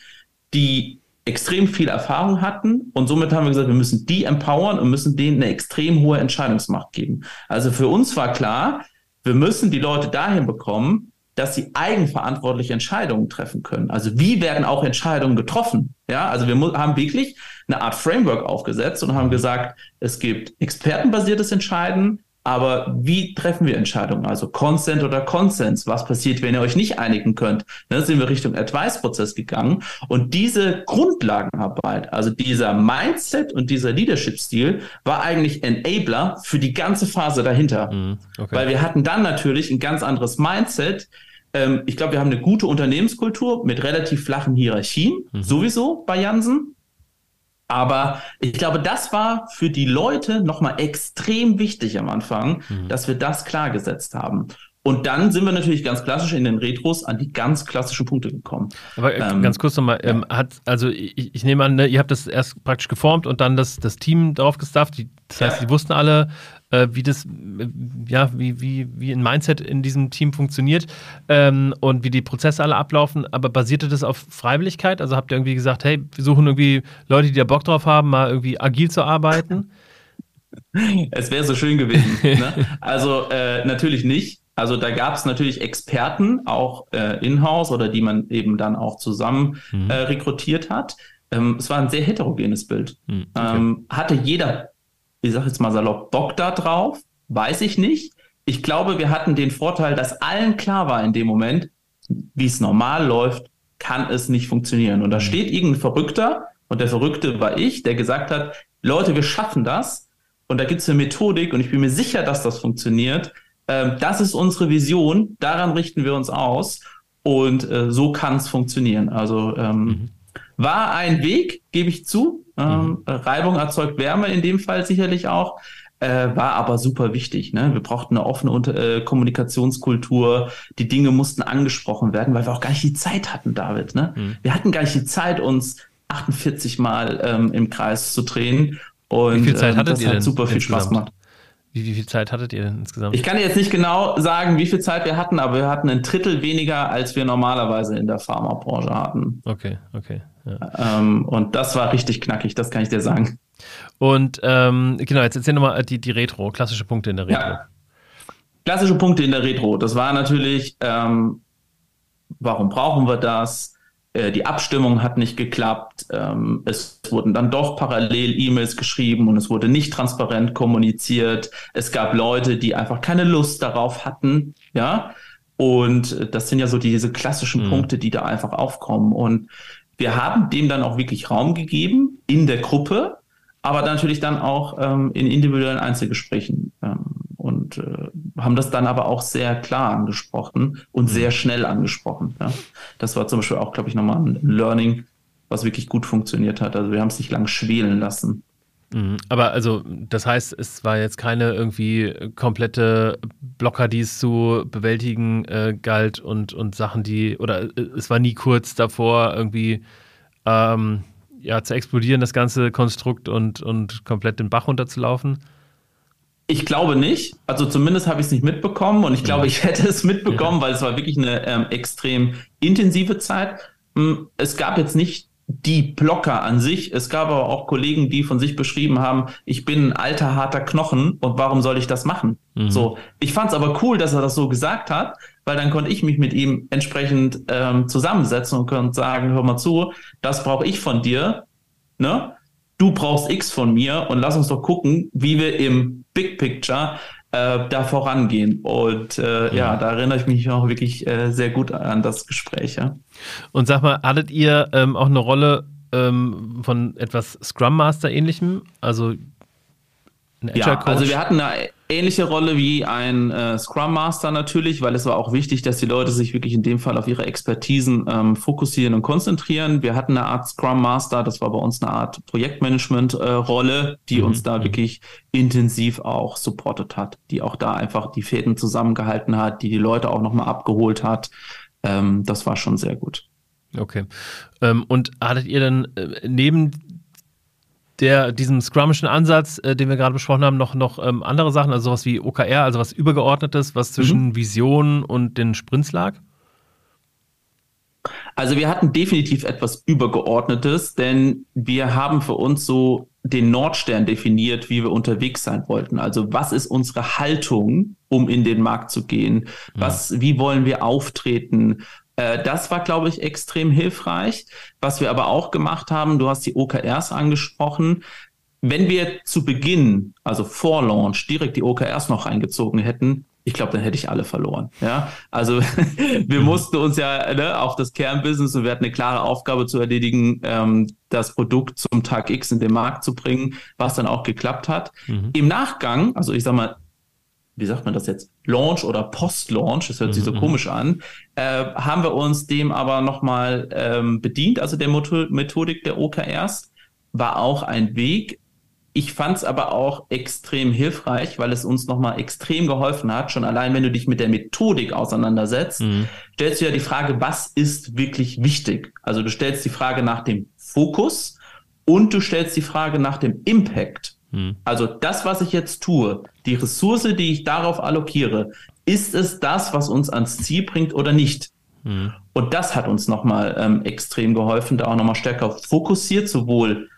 die extrem viel Erfahrung hatten und somit haben wir gesagt, wir müssen die empowern und müssen denen eine extrem hohe Entscheidungsmacht geben. Also für uns war klar, wir müssen die Leute dahin bekommen, dass sie eigenverantwortliche Entscheidungen treffen können. Also wie werden auch Entscheidungen getroffen? Ja, also wir haben wirklich eine Art Framework aufgesetzt und haben gesagt, es gibt expertenbasiertes Entscheiden, aber wie treffen wir Entscheidungen? Also Consent oder Konsens? Was passiert, wenn ihr euch nicht einigen könnt? Dann sind wir Richtung Advice-Prozess gegangen. Und diese Grundlagenarbeit, also dieser Mindset und dieser Leadership-Stil war eigentlich Enabler für die ganze Phase dahinter. Mhm, okay. Weil wir hatten dann natürlich ein ganz anderes Mindset. Ähm, ich glaube, wir haben eine gute Unternehmenskultur mit relativ flachen Hierarchien, mhm. sowieso bei Jansen. Aber ich glaube, das war für die Leute nochmal extrem wichtig am Anfang, mhm. dass wir das klargesetzt haben. Und dann sind wir natürlich ganz klassisch in den Retros an die ganz klassischen Punkte gekommen. Aber äh, ähm, ganz kurz nochmal, ähm, hat, also ich, ich, nehme an, ne, ihr habt das erst praktisch geformt und dann das, das Team darauf gestafft. Die, das heißt, ja. die wussten alle, äh, wie das, äh, ja, wie, wie, wie ein Mindset in diesem Team funktioniert ähm, und wie die Prozesse alle ablaufen. Aber basierte das auf Freiwilligkeit? Also habt ihr irgendwie gesagt, hey, wir suchen irgendwie Leute, die da Bock drauf haben, mal irgendwie agil zu arbeiten? Es wäre so schön gewesen. ne? Also äh, natürlich nicht. Also da gab es natürlich Experten, auch äh, in-house oder die man eben dann auch zusammen mhm. äh, rekrutiert hat. Ähm, es war ein sehr heterogenes Bild. Mhm, okay. ähm, hatte jeder, ich sage jetzt mal salopp, Bock da drauf? Weiß ich nicht. Ich glaube, wir hatten den Vorteil, dass allen klar war in dem Moment, wie es normal läuft, kann es nicht funktionieren. Und da mhm. steht irgendein Verrückter, und der Verrückte war ich, der gesagt hat, Leute, wir schaffen das. Und da gibt es eine Methodik und ich bin mir sicher, dass das funktioniert ähm, das ist unsere Vision, daran richten wir uns aus und äh, so kann es funktionieren. Also ähm, mhm. war ein Weg, gebe ich zu. Ähm, mhm. Reibung erzeugt Wärme in dem Fall sicherlich auch. Äh, war aber super wichtig. Ne? Wir brauchten eine offene äh, Kommunikationskultur. Die Dinge mussten angesprochen werden, weil wir auch gar nicht die Zeit hatten, David. Ne? Mhm. Wir hatten gar nicht die Zeit, uns 48 Mal ähm, im Kreis zu drehen. Und Wie viel Zeit ähm, hattet das ihr hat super viel insgesamt? Spaß gemacht. Wie, wie, viel Zeit hattet ihr denn insgesamt? Ich kann jetzt nicht genau sagen, wie viel Zeit wir hatten, aber wir hatten ein Drittel weniger, als wir normalerweise in der Pharmabranche hatten. Okay, okay. Ja. Ähm, und das war richtig knackig, das kann ich dir sagen. Und ähm, genau, jetzt erzähl nochmal die, die Retro, klassische Punkte in der Retro. Ja. Klassische Punkte in der Retro. Das war natürlich, ähm, warum brauchen wir das? Äh, die Abstimmung hat nicht geklappt. Ähm, es wurden dann doch parallel E-Mails geschrieben und es wurde nicht transparent kommuniziert. Es gab Leute, die einfach keine Lust darauf hatten. Ja. Und das sind ja so diese klassischen mhm. Punkte, die da einfach aufkommen. Und wir haben dem dann auch wirklich Raum gegeben in der Gruppe, aber natürlich dann auch ähm, in individuellen Einzelgesprächen. Ähm, und äh, haben das dann aber auch sehr klar angesprochen und mhm. sehr schnell angesprochen. Ja. Das war zum Beispiel auch, glaube ich, nochmal ein Learning, was wirklich gut funktioniert hat. Also wir haben es nicht lang schwelen lassen. Mhm. Aber also, das heißt, es war jetzt keine irgendwie komplette Blocker, die es zu bewältigen äh, galt und, und Sachen, die, oder äh, es war nie kurz davor, irgendwie ähm, ja, zu explodieren, das ganze Konstrukt und, und komplett den Bach runterzulaufen. Ich glaube nicht. Also zumindest habe ich es nicht mitbekommen und ich glaube, ich hätte es mitbekommen, weil es war wirklich eine ähm, extrem intensive Zeit. Hm, es gab jetzt nicht die Blocker an sich. Es gab aber auch Kollegen, die von sich beschrieben haben, ich bin ein alter, harter Knochen und warum soll ich das machen? Mhm. So, ich fand es aber cool, dass er das so gesagt hat, weil dann konnte ich mich mit ihm entsprechend ähm, zusammensetzen und konnte sagen, hör mal zu, das brauche ich von dir. Ne? du brauchst X von mir und lass uns doch gucken, wie wir im Big Picture äh, da vorangehen. Und äh, ja. ja. da erinnere ich mich auch wirklich äh, sehr gut an das Gespräch. Ja. Und sag mal, hattet ihr ähm, auch eine Rolle ähm, von etwas Scrum Master ähnlichem? Also ja, also wir hatten eine ähnliche Rolle wie ein äh, Scrum Master natürlich, weil es war auch wichtig, dass die Leute sich wirklich in dem Fall auf ihre Expertisen ähm, fokussieren und konzentrieren. Wir hatten eine Art Scrum Master, das war bei uns eine Art Projektmanagement-Rolle, äh, die mhm. uns da mhm. wirklich intensiv auch supportet hat, die auch da einfach die Fäden zusammengehalten hat, die die Leute auch nochmal abgeholt hat. Ähm, das war schon sehr gut. Okay. Ähm, und hattet ihr dann äh, neben der, diesem Scrummischen Ansatz, äh, den wir gerade besprochen haben, noch, noch ähm, andere Sachen, also sowas wie OKR, also was Übergeordnetes, was zwischen mhm. Vision und den Sprints lag? Also wir hatten definitiv etwas Übergeordnetes, denn wir haben für uns so den Nordstern definiert, wie wir unterwegs sein wollten. Also was ist unsere Haltung, um in den Markt zu gehen? Was, wie wollen wir auftreten? Äh, das war, glaube ich, extrem hilfreich. Was wir aber auch gemacht haben, du hast die OKRs angesprochen. Wenn wir zu Beginn, also vor Launch, direkt die OKRs noch eingezogen hätten, ich glaube, dann hätte ich alle verloren. Ja, also wir mhm. mussten uns ja ne, auf das Kernbusiness und wir hatten eine klare Aufgabe zu erledigen, ähm, das Produkt zum Tag X in den Markt zu bringen, was dann auch geklappt hat. Mhm. Im Nachgang, also ich sag mal, wie sagt man das jetzt? Launch oder Post-Launch, das hört sich so mhm. komisch an, äh, haben wir uns dem aber nochmal ähm, bedient, also der Methodik der OKRs, war auch ein Weg, ich fand es aber auch extrem hilfreich, weil es uns nochmal extrem geholfen hat. Schon allein, wenn du dich mit der Methodik auseinandersetzt, mhm. stellst du ja die Frage, was ist wirklich wichtig? Also du stellst die Frage nach dem Fokus und du stellst die Frage nach dem Impact. Mhm. Also das, was ich jetzt tue, die Ressource, die ich darauf allokiere, ist es das, was uns ans Ziel bringt oder nicht? Mhm. Und das hat uns nochmal ähm, extrem geholfen, da auch nochmal stärker fokussiert, sowohl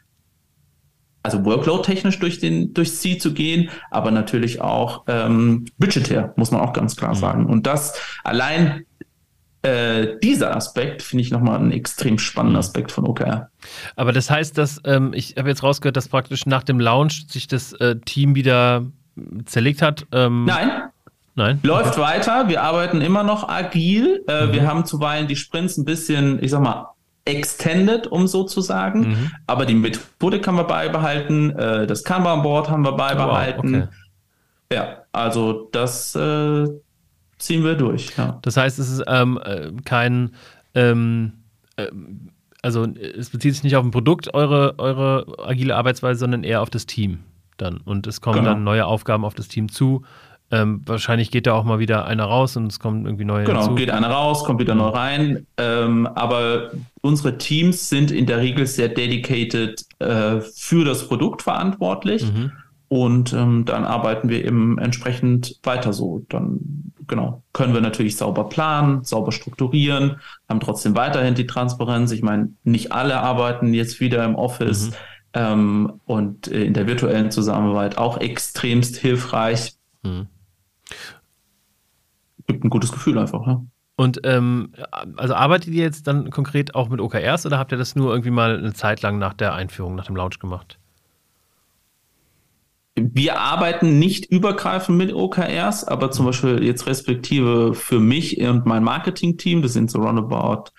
also Workload-technisch durch den, durchs Ziel zu gehen, aber natürlich auch ähm, budgetär, muss man auch ganz klar mhm. sagen. Und das allein äh, dieser Aspekt finde ich nochmal einen extrem spannenden. Aspekt von OKR. Aber das heißt, dass ähm, ich habe jetzt rausgehört, dass praktisch nach dem Launch sich das äh, Team wieder zerlegt hat. Ähm, Nein. Nein. Läuft okay. weiter. Wir arbeiten immer noch agil. Äh, mhm. Wir haben zuweilen die Sprints ein bisschen, ich sag mal, extended, um so zu sagen. Mhm. Aber die Methodik haben wir beibehalten, äh, das Kanban-Board haben wir beibehalten. Wow, okay. Ja, also das äh, ziehen wir durch. Ja. Das heißt, es ist ähm, äh, kein, ähm, äh, also es bezieht sich nicht auf ein Produkt, eure, eure agile Arbeitsweise, sondern eher auf das Team dann. Und es kommen genau. dann neue Aufgaben auf das Team zu. Ähm, wahrscheinlich geht da auch mal wieder einer raus und es kommen irgendwie neue. Genau, hinzu. geht einer raus, kommt wieder neu rein. Ähm, aber unsere Teams sind in der Regel sehr dedicated äh, für das Produkt verantwortlich. Mhm. Und ähm, dann arbeiten wir eben entsprechend weiter so. Dann, genau, können wir natürlich sauber planen, sauber strukturieren, haben trotzdem weiterhin die Transparenz. Ich meine, nicht alle arbeiten jetzt wieder im Office mhm. ähm, und in der virtuellen Zusammenarbeit auch extremst hilfreich. Mhm gibt ein gutes Gefühl einfach. Ja. Und ähm, also arbeitet ihr jetzt dann konkret auch mit OKRs oder habt ihr das nur irgendwie mal eine Zeit lang nach der Einführung, nach dem Launch gemacht? Wir arbeiten nicht übergreifend mit OKRs, aber zum Beispiel jetzt respektive für mich und mein Marketing-Team, das sind so roundabout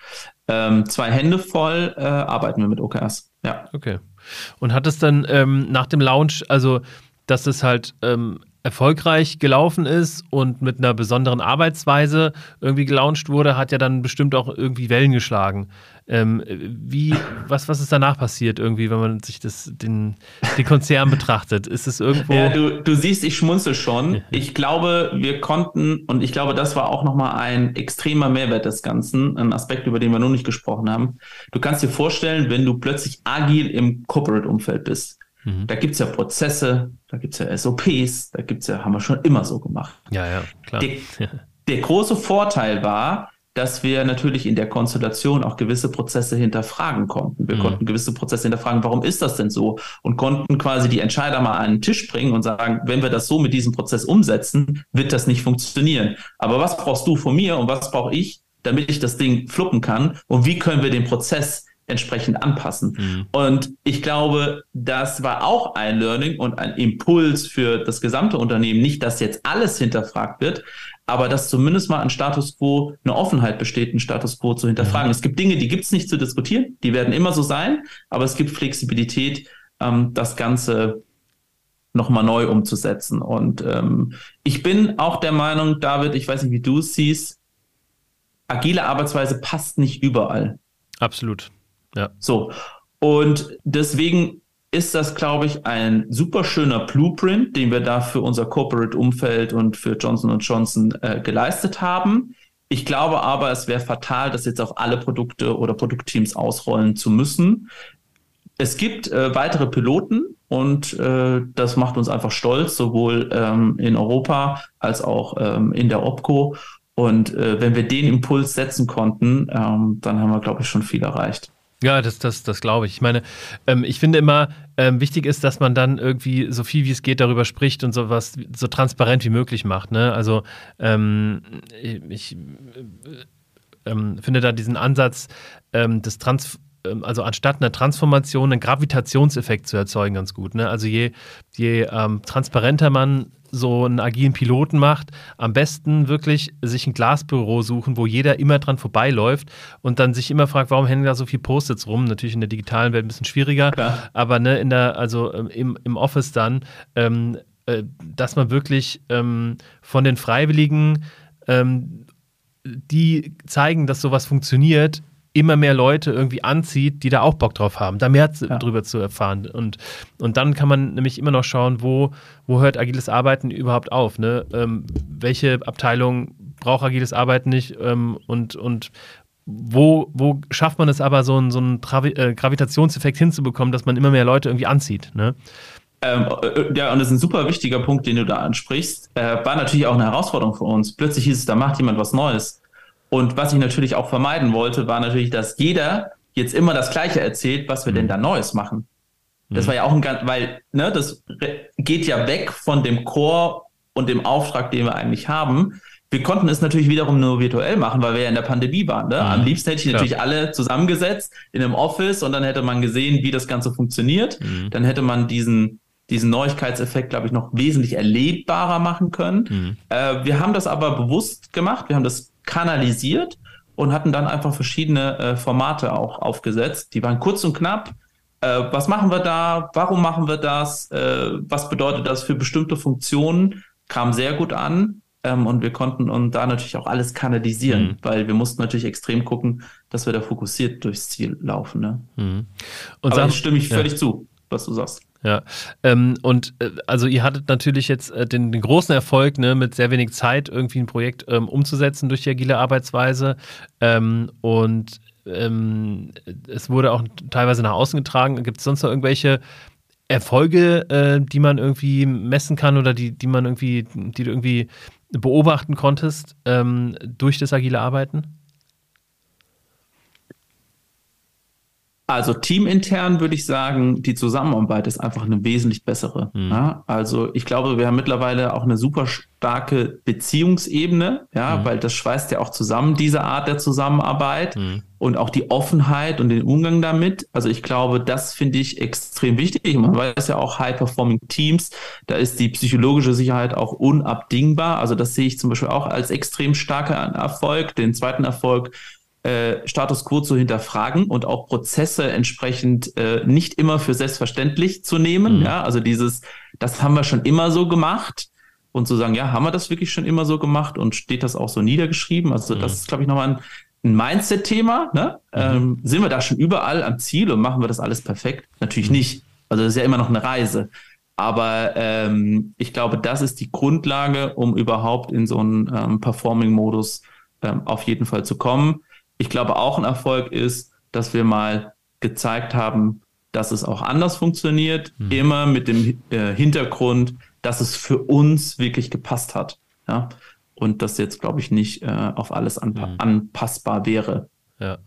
ähm, zwei Hände voll, äh, arbeiten wir mit OKRs. Ja. Okay. Und hat es dann ähm, nach dem Launch, also dass es halt ähm, erfolgreich gelaufen ist und mit einer besonderen Arbeitsweise irgendwie gelauncht wurde, hat ja dann bestimmt auch irgendwie Wellen geschlagen. Ähm, wie, was, was ist danach passiert irgendwie, wenn man sich das, den, den Konzern betrachtet? Ist es irgendwo. Ja, du, du siehst, ich schmunzel schon. Ich glaube, wir konnten, und ich glaube, das war auch nochmal ein extremer Mehrwert des Ganzen, ein Aspekt, über den wir noch nicht gesprochen haben. Du kannst dir vorstellen, wenn du plötzlich agil im Corporate-Umfeld bist, Mhm. Da gibt es ja Prozesse, da gibt es ja SOPs, da gibt es ja, haben wir schon immer so gemacht. Ja, ja, klar. Der, der große Vorteil war, dass wir natürlich in der Konstellation auch gewisse Prozesse hinterfragen konnten. Wir mhm. konnten gewisse Prozesse hinterfragen, warum ist das denn so? Und konnten quasi die Entscheider mal an den Tisch bringen und sagen, wenn wir das so mit diesem Prozess umsetzen, wird das nicht funktionieren. Aber was brauchst du von mir und was brauche ich, damit ich das Ding fluppen kann? Und wie können wir den Prozess entsprechend anpassen. Mhm. Und ich glaube, das war auch ein Learning und ein Impuls für das gesamte Unternehmen. Nicht, dass jetzt alles hinterfragt wird, aber dass zumindest mal ein Status quo, eine Offenheit besteht, ein Status quo zu hinterfragen. Mhm. Es gibt Dinge, die gibt es nicht zu diskutieren, die werden immer so sein, aber es gibt Flexibilität, ähm, das Ganze nochmal neu umzusetzen. Und ähm, ich bin auch der Meinung, David, ich weiß nicht, wie du es siehst, agile Arbeitsweise passt nicht überall. Absolut. Ja. So. Und deswegen ist das, glaube ich, ein super schöner Blueprint, den wir da für unser Corporate-Umfeld und für Johnson Johnson äh, geleistet haben. Ich glaube aber, es wäre fatal, das jetzt auf alle Produkte oder Produktteams ausrollen zu müssen. es gibt äh, weitere Piloten und äh, das macht uns einfach stolz, sowohl ähm, in Europa als auch ähm, in der OPCO. Und äh, wenn wir den Impuls setzen konnten, ähm, dann haben wir, glaube ich, schon viel erreicht. Ja, das, das, das glaube ich. Ich meine, ähm, ich finde immer, ähm, wichtig ist, dass man dann irgendwie so viel wie es geht darüber spricht und sowas so transparent wie möglich macht. Ne? Also ähm, ich äh, ähm, finde da diesen Ansatz ähm, des Trans also anstatt einer Transformation einen Gravitationseffekt zu erzeugen, ganz gut. Ne? Also je, je ähm, transparenter man so einen agilen Piloten macht, am besten wirklich sich ein Glasbüro suchen, wo jeder immer dran vorbeiläuft und dann sich immer fragt, warum hängen da so viele Post-its rum? Natürlich in der digitalen Welt ein bisschen schwieriger, Klar. aber ne, in der, also ähm, im, im Office dann, ähm, äh, dass man wirklich ähm, von den Freiwilligen ähm, die zeigen, dass sowas funktioniert, immer mehr Leute irgendwie anzieht, die da auch Bock drauf haben, da mehr ja. drüber zu erfahren. Und, und dann kann man nämlich immer noch schauen, wo, wo hört agiles Arbeiten überhaupt auf? Ne? Ähm, welche Abteilung braucht agiles Arbeiten nicht? Ähm, und, und wo, wo schafft man es aber, so einen, so einen Travi äh, Gravitationseffekt hinzubekommen, dass man immer mehr Leute irgendwie anzieht? Ne? Ähm, äh, ja, und das ist ein super wichtiger Punkt, den du da ansprichst. Äh, war natürlich auch eine Herausforderung für uns. Plötzlich hieß es, da macht jemand was Neues. Und was ich natürlich auch vermeiden wollte, war natürlich, dass jeder jetzt immer das Gleiche erzählt, was wir mhm. denn da Neues machen. Das mhm. war ja auch ein ganz, weil, ne, das geht ja weg von dem Chor und dem Auftrag, den wir eigentlich haben. Wir konnten es natürlich wiederum nur virtuell machen, weil wir ja in der Pandemie waren. Ne? Am mhm. liebsten hätte ich natürlich alle zusammengesetzt in einem Office und dann hätte man gesehen, wie das Ganze funktioniert. Mhm. Dann hätte man diesen, diesen Neuigkeitseffekt, glaube ich, noch wesentlich erlebbarer machen können. Mhm. Äh, wir haben das aber bewusst gemacht. Wir haben das kanalisiert und hatten dann einfach verschiedene äh, Formate auch aufgesetzt. Die waren kurz und knapp. Äh, was machen wir da? Warum machen wir das? Äh, was bedeutet das für bestimmte Funktionen? Kam sehr gut an. Ähm, und wir konnten und da natürlich auch alles kanalisieren, mhm. weil wir mussten natürlich extrem gucken, dass wir da fokussiert durchs Ziel laufen. Ne? Mhm. Und Aber stimme ich völlig ja. zu, was du sagst. Ja, ähm, und äh, also ihr hattet natürlich jetzt äh, den, den, großen Erfolg, ne, mit sehr wenig Zeit irgendwie ein Projekt ähm, umzusetzen durch die agile Arbeitsweise. Ähm, und ähm, es wurde auch teilweise nach außen getragen. Gibt es sonst noch irgendwelche Erfolge, äh, die man irgendwie messen kann oder die, die man irgendwie, die du irgendwie beobachten konntest ähm, durch das agile Arbeiten? Also teamintern würde ich sagen, die Zusammenarbeit ist einfach eine wesentlich bessere. Mhm. Ja, also ich glaube, wir haben mittlerweile auch eine super starke Beziehungsebene, ja, mhm. weil das schweißt ja auch zusammen, diese Art der Zusammenarbeit mhm. und auch die Offenheit und den Umgang damit. Also ich glaube, das finde ich extrem wichtig. Man weiß ja auch High-Performing Teams, da ist die psychologische Sicherheit auch unabdingbar. Also das sehe ich zum Beispiel auch als extrem starker Erfolg. Den zweiten Erfolg äh, Status quo zu hinterfragen und auch Prozesse entsprechend äh, nicht immer für selbstverständlich zu nehmen. Mhm. Ja, also dieses, das haben wir schon immer so gemacht und zu sagen, ja, haben wir das wirklich schon immer so gemacht und steht das auch so niedergeschrieben? Also mhm. das ist, glaube ich, nochmal ein, ein Mindset-Thema. Ne? Mhm. Ähm, sind wir da schon überall am Ziel und machen wir das alles perfekt? Natürlich mhm. nicht. Also das ist ja immer noch eine Reise. Aber ähm, ich glaube, das ist die Grundlage, um überhaupt in so einen ähm, Performing-Modus ähm, auf jeden Fall zu kommen. Ich glaube, auch ein Erfolg ist, dass wir mal gezeigt haben, dass es auch anders funktioniert, mhm. immer mit dem äh, Hintergrund, dass es für uns wirklich gepasst hat. Ja? Und das jetzt, glaube ich, nicht äh, auf alles anpa mhm. anpassbar wäre. Ja.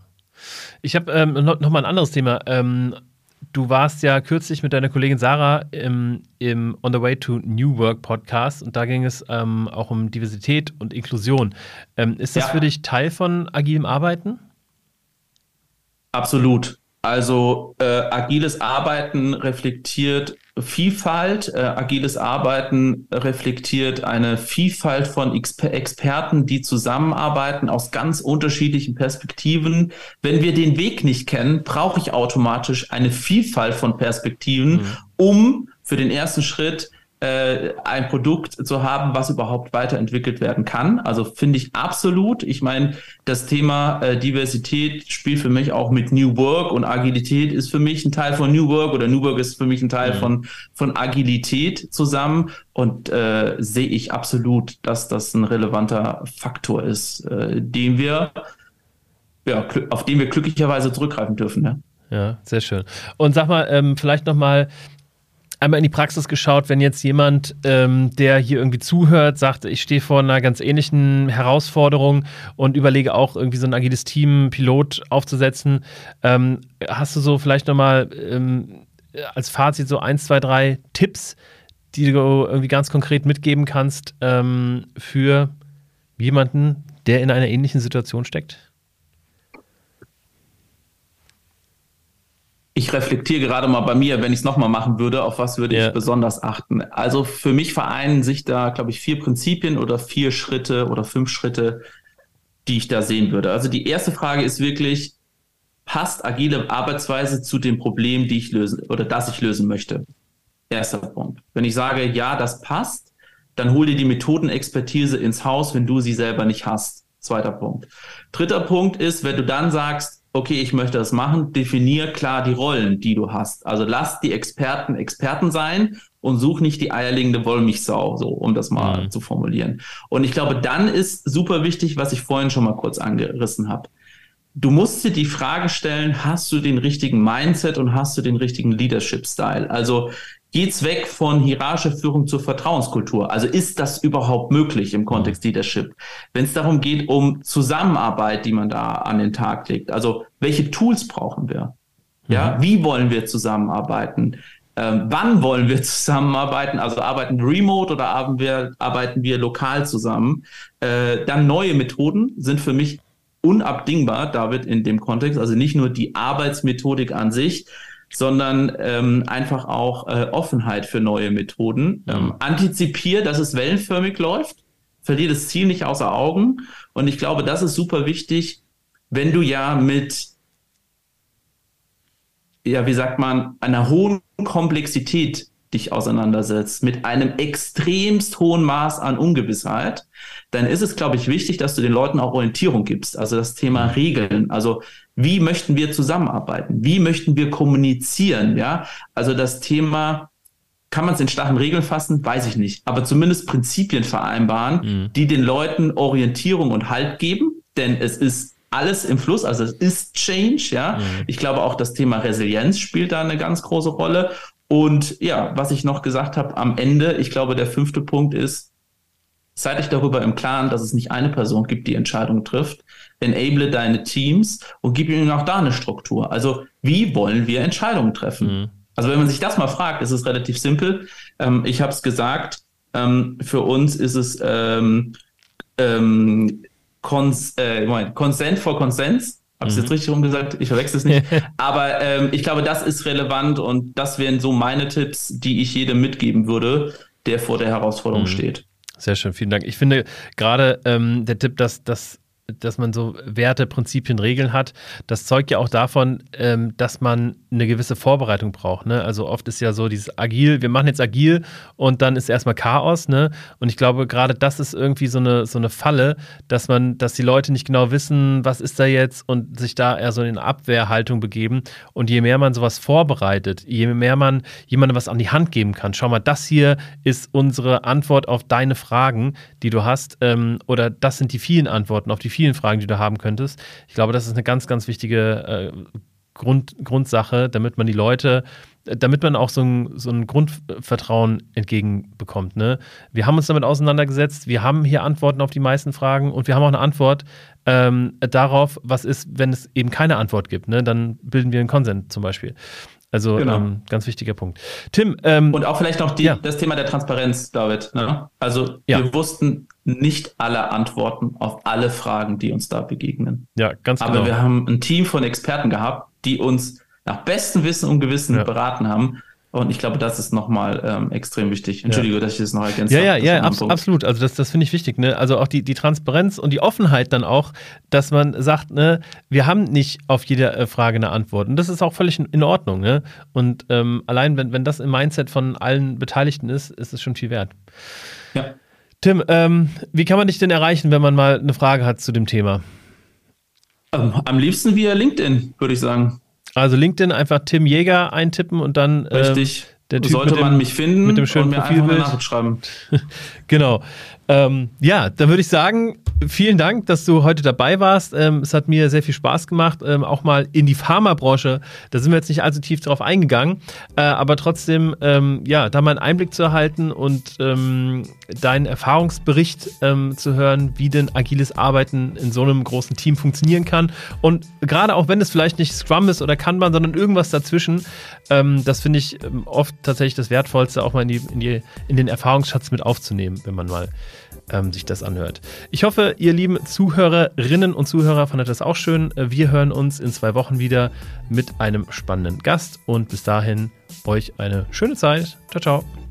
Ich habe ähm, noch, noch, mal ein anderes Thema. Ähm, du warst ja kürzlich mit deiner Kollegin Sarah im, im On the Way to New Work Podcast und da ging es ähm, auch um Diversität und Inklusion. Ähm, ist das ja. für dich Teil von agilem Arbeiten? Absolut. Also äh, agiles Arbeiten reflektiert Vielfalt. Äh, agiles Arbeiten reflektiert eine Vielfalt von Exper Experten, die zusammenarbeiten aus ganz unterschiedlichen Perspektiven. Wenn wir den Weg nicht kennen, brauche ich automatisch eine Vielfalt von Perspektiven, mhm. um für den ersten Schritt äh, ein Produkt zu haben, was überhaupt weiterentwickelt werden kann. Also finde ich absolut. Ich meine, das Thema äh, Diversität spielt für mich auch mit New Work und Agilität ist für mich ein Teil von New Work oder New Work ist für mich ein Teil mhm. von, von Agilität zusammen und äh, sehe ich absolut, dass das ein relevanter Faktor ist, äh, den wir, ja, auf den wir glücklicherweise zurückgreifen dürfen. Ja. Ja, sehr schön. Und sag mal, ähm, vielleicht nochmal einmal in die Praxis geschaut, wenn jetzt jemand, ähm, der hier irgendwie zuhört, sagt, ich stehe vor einer ganz ähnlichen Herausforderung und überlege auch irgendwie so ein agiles Team, Pilot aufzusetzen. Ähm, hast du so vielleicht nochmal ähm, als Fazit so eins, zwei, drei Tipps, die du irgendwie ganz konkret mitgeben kannst ähm, für jemanden, der in einer ähnlichen Situation steckt? Ich reflektiere gerade mal bei mir, wenn ich es nochmal machen würde, auf was würde ja. ich besonders achten. Also für mich vereinen sich da, glaube ich, vier Prinzipien oder vier Schritte oder fünf Schritte, die ich da sehen würde. Also die erste Frage ist wirklich, passt agile Arbeitsweise zu dem Problem, die ich lösen oder das ich lösen möchte? Erster Punkt. Wenn ich sage, ja, das passt, dann hol dir die Methodenexpertise ins Haus, wenn du sie selber nicht hast. Zweiter Punkt. Dritter Punkt ist, wenn du dann sagst, okay, ich möchte das machen, definier klar die Rollen, die du hast. Also lass die Experten Experten sein und such nicht die eierlegende Wollmilchsau, so um das mal mhm. zu formulieren. Und ich glaube, dann ist super wichtig, was ich vorhin schon mal kurz angerissen habe. Du musst dir die Frage stellen, hast du den richtigen Mindset und hast du den richtigen Leadership-Style? Also geht's weg von hierarchischer Führung zur Vertrauenskultur? Also ist das überhaupt möglich im Kontext. Leadership? Wenn es darum geht, um Zusammenarbeit, die man da an den Tag legt, also welche Tools brauchen wir? Ja, mhm. wie wollen wir zusammenarbeiten? Ähm, wann wollen wir zusammenarbeiten? Also arbeiten wir remote oder arbeiten wir, arbeiten wir lokal zusammen? Äh, dann neue Methoden sind für mich unabdingbar, David, in dem Kontext. Also nicht nur die Arbeitsmethodik an sich, sondern ähm, einfach auch äh, Offenheit für neue Methoden. Mhm. Ähm, antizipier, dass es wellenförmig läuft, verlier das Ziel nicht außer Augen. Und ich glaube, das ist super wichtig, wenn du ja mit, ja, wie sagt man, einer hohen Komplexität dich auseinandersetzt, mit einem extremst hohen Maß an Ungewissheit, dann ist es, glaube ich, wichtig, dass du den Leuten auch Orientierung gibst. Also das Thema Regeln. Also wie möchten wir zusammenarbeiten? Wie möchten wir kommunizieren? Ja, also das Thema kann man es in starren Regeln fassen? Weiß ich nicht. Aber zumindest Prinzipien vereinbaren, mhm. die den Leuten Orientierung und Halt geben. Denn es ist alles im Fluss, also es ist Change, ja. Mhm. Ich glaube auch das Thema Resilienz spielt da eine ganz große Rolle. Und ja, was ich noch gesagt habe am Ende, ich glaube, der fünfte Punkt ist, seid euch darüber im Klaren, dass es nicht eine Person gibt, die Entscheidungen trifft. Enable deine Teams und gib ihnen auch da eine Struktur. Also, wie wollen wir Entscheidungen treffen? Mhm. Also, wenn man sich das mal fragt, ist es relativ simpel. Ähm, ich habe es gesagt, ähm, für uns ist es ähm, ähm, Cons äh, Moment, Consent for Consens. Habe ich mhm. jetzt richtig rumgesagt? Ich verwechsel es nicht. Aber ähm, ich glaube, das ist relevant und das wären so meine Tipps, die ich jedem mitgeben würde, der vor der Herausforderung mhm. steht. Sehr schön, vielen Dank. Ich finde gerade ähm, der Tipp, dass, dass dass man so Werte, Prinzipien, Regeln hat, das zeugt ja auch davon, ähm, dass man eine gewisse Vorbereitung braucht. Ne? Also oft ist ja so dieses Agil, wir machen jetzt agil und dann ist erstmal Chaos. Ne? Und ich glaube, gerade das ist irgendwie so eine, so eine Falle, dass man, dass die Leute nicht genau wissen, was ist da jetzt und sich da eher so in Abwehrhaltung begeben. Und je mehr man sowas vorbereitet, je mehr man jemandem was an die Hand geben kann, schau mal, das hier ist unsere Antwort auf deine Fragen, die du hast, ähm, oder das sind die vielen Antworten auf die vielen Fragen, die du haben könntest. Ich glaube, das ist eine ganz, ganz wichtige äh, Grund, Grundsache, damit man die Leute, damit man auch so ein, so ein Grundvertrauen entgegenbekommt. Ne? Wir haben uns damit auseinandergesetzt, wir haben hier Antworten auf die meisten Fragen und wir haben auch eine Antwort ähm, darauf, was ist, wenn es eben keine Antwort gibt. Ne? Dann bilden wir einen Konsens zum Beispiel. Also genau. ähm, ganz wichtiger Punkt. Tim. Ähm, und auch vielleicht noch die, ja. das Thema der Transparenz, David. Ne? Also ja. wir wussten nicht alle Antworten auf alle Fragen, die uns da begegnen. Ja, ganz genau. Aber wir haben ein Team von Experten gehabt, die uns nach bestem Wissen und Gewissen ja. beraten haben. Und ich glaube, das ist nochmal ähm, extrem wichtig. Entschuldige, ja. dass ich das noch ergänzt habe. Ja, ja, ja, abs absolut. Also das, das finde ich wichtig. Ne? Also auch die, die Transparenz und die Offenheit dann auch, dass man sagt, ne, wir haben nicht auf jede äh, Frage eine Antwort. Und das ist auch völlig in Ordnung. Ne? Und ähm, allein, wenn, wenn das im Mindset von allen Beteiligten ist, ist es schon viel wert. Ja. Tim, ähm, wie kann man dich denn erreichen, wenn man mal eine Frage hat zu dem Thema? Ähm, am liebsten via LinkedIn, würde ich sagen. Also LinkedIn einfach Tim Jäger eintippen und dann. Ähm, Richtig. Ähm, der typ Sollte dem, man mich finden mit dem schönen und mir Profilbild. Nachricht schreiben. genau. Ähm, ja, dann würde ich sagen, vielen Dank, dass du heute dabei warst. Ähm, es hat mir sehr viel Spaß gemacht, ähm, auch mal in die Pharmabranche. Da sind wir jetzt nicht allzu tief drauf eingegangen, äh, aber trotzdem, ähm, ja, da mal einen Einblick zu erhalten und ähm, deinen Erfahrungsbericht ähm, zu hören, wie denn agiles Arbeiten in so einem großen Team funktionieren kann. Und gerade auch wenn es vielleicht nicht Scrum ist oder Kanban, sondern irgendwas dazwischen, das finde ich oft tatsächlich das Wertvollste, auch mal in, die, in, die, in den Erfahrungsschatz mit aufzunehmen, wenn man mal ähm, sich das anhört. Ich hoffe, ihr lieben Zuhörerinnen und Zuhörer fandet das auch schön. Wir hören uns in zwei Wochen wieder mit einem spannenden Gast und bis dahin euch eine schöne Zeit. Ciao, ciao.